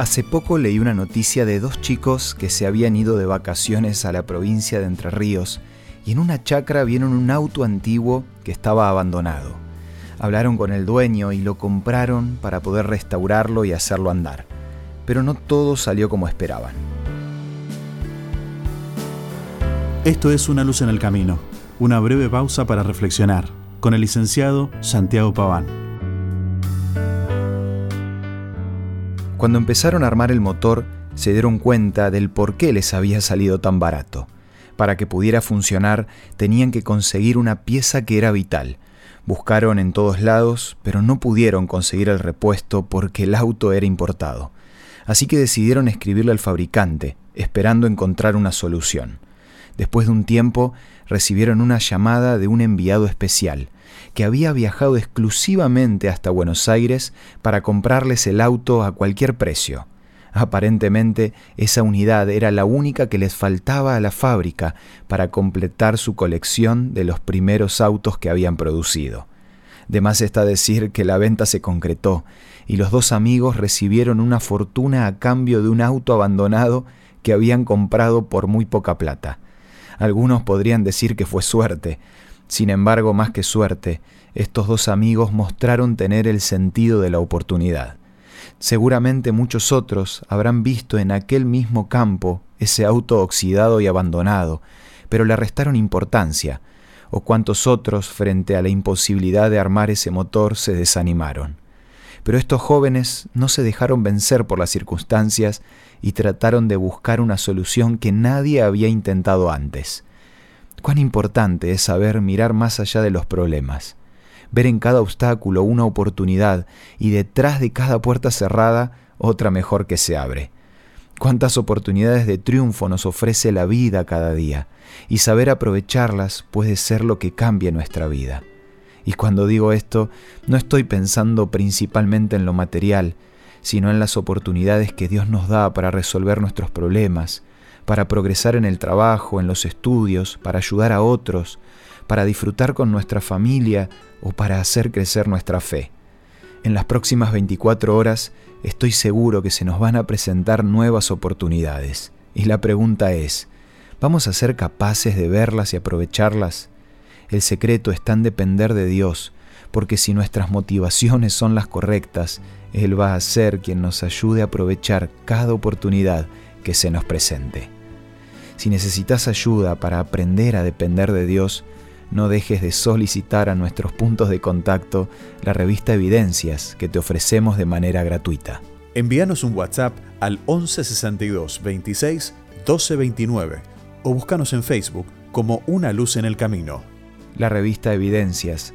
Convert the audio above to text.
Hace poco leí una noticia de dos chicos que se habían ido de vacaciones a la provincia de Entre Ríos y en una chacra vieron un auto antiguo que estaba abandonado. Hablaron con el dueño y lo compraron para poder restaurarlo y hacerlo andar. Pero no todo salió como esperaban. Esto es Una luz en el camino, una breve pausa para reflexionar, con el licenciado Santiago Paván. Cuando empezaron a armar el motor, se dieron cuenta del por qué les había salido tan barato. Para que pudiera funcionar, tenían que conseguir una pieza que era vital. Buscaron en todos lados, pero no pudieron conseguir el repuesto porque el auto era importado. Así que decidieron escribirle al fabricante, esperando encontrar una solución. Después de un tiempo, recibieron una llamada de un enviado especial, que había viajado exclusivamente hasta Buenos Aires para comprarles el auto a cualquier precio. Aparentemente esa unidad era la única que les faltaba a la fábrica para completar su colección de los primeros autos que habían producido. De más está decir que la venta se concretó y los dos amigos recibieron una fortuna a cambio de un auto abandonado que habían comprado por muy poca plata. Algunos podrían decir que fue suerte, sin embargo, más que suerte, estos dos amigos mostraron tener el sentido de la oportunidad. Seguramente muchos otros habrán visto en aquel mismo campo ese auto oxidado y abandonado, pero le restaron importancia, o cuantos otros frente a la imposibilidad de armar ese motor se desanimaron. Pero estos jóvenes no se dejaron vencer por las circunstancias y trataron de buscar una solución que nadie había intentado antes. Cuán importante es saber mirar más allá de los problemas, ver en cada obstáculo una oportunidad y detrás de cada puerta cerrada otra mejor que se abre. Cuántas oportunidades de triunfo nos ofrece la vida cada día, y saber aprovecharlas puede ser lo que cambie nuestra vida. Y cuando digo esto, no estoy pensando principalmente en lo material, sino en las oportunidades que Dios nos da para resolver nuestros problemas, para progresar en el trabajo, en los estudios, para ayudar a otros, para disfrutar con nuestra familia o para hacer crecer nuestra fe. En las próximas 24 horas estoy seguro que se nos van a presentar nuevas oportunidades. Y la pregunta es, ¿vamos a ser capaces de verlas y aprovecharlas? El secreto está en depender de Dios, porque si nuestras motivaciones son las correctas, Él va a ser quien nos ayude a aprovechar cada oportunidad que se nos presente. Si necesitas ayuda para aprender a depender de Dios, no dejes de solicitar a nuestros puntos de contacto la revista Evidencias que te ofrecemos de manera gratuita. Envíanos un WhatsApp al 1162 26 1229 o búscanos en Facebook como Una Luz en el Camino. La revista Evidencias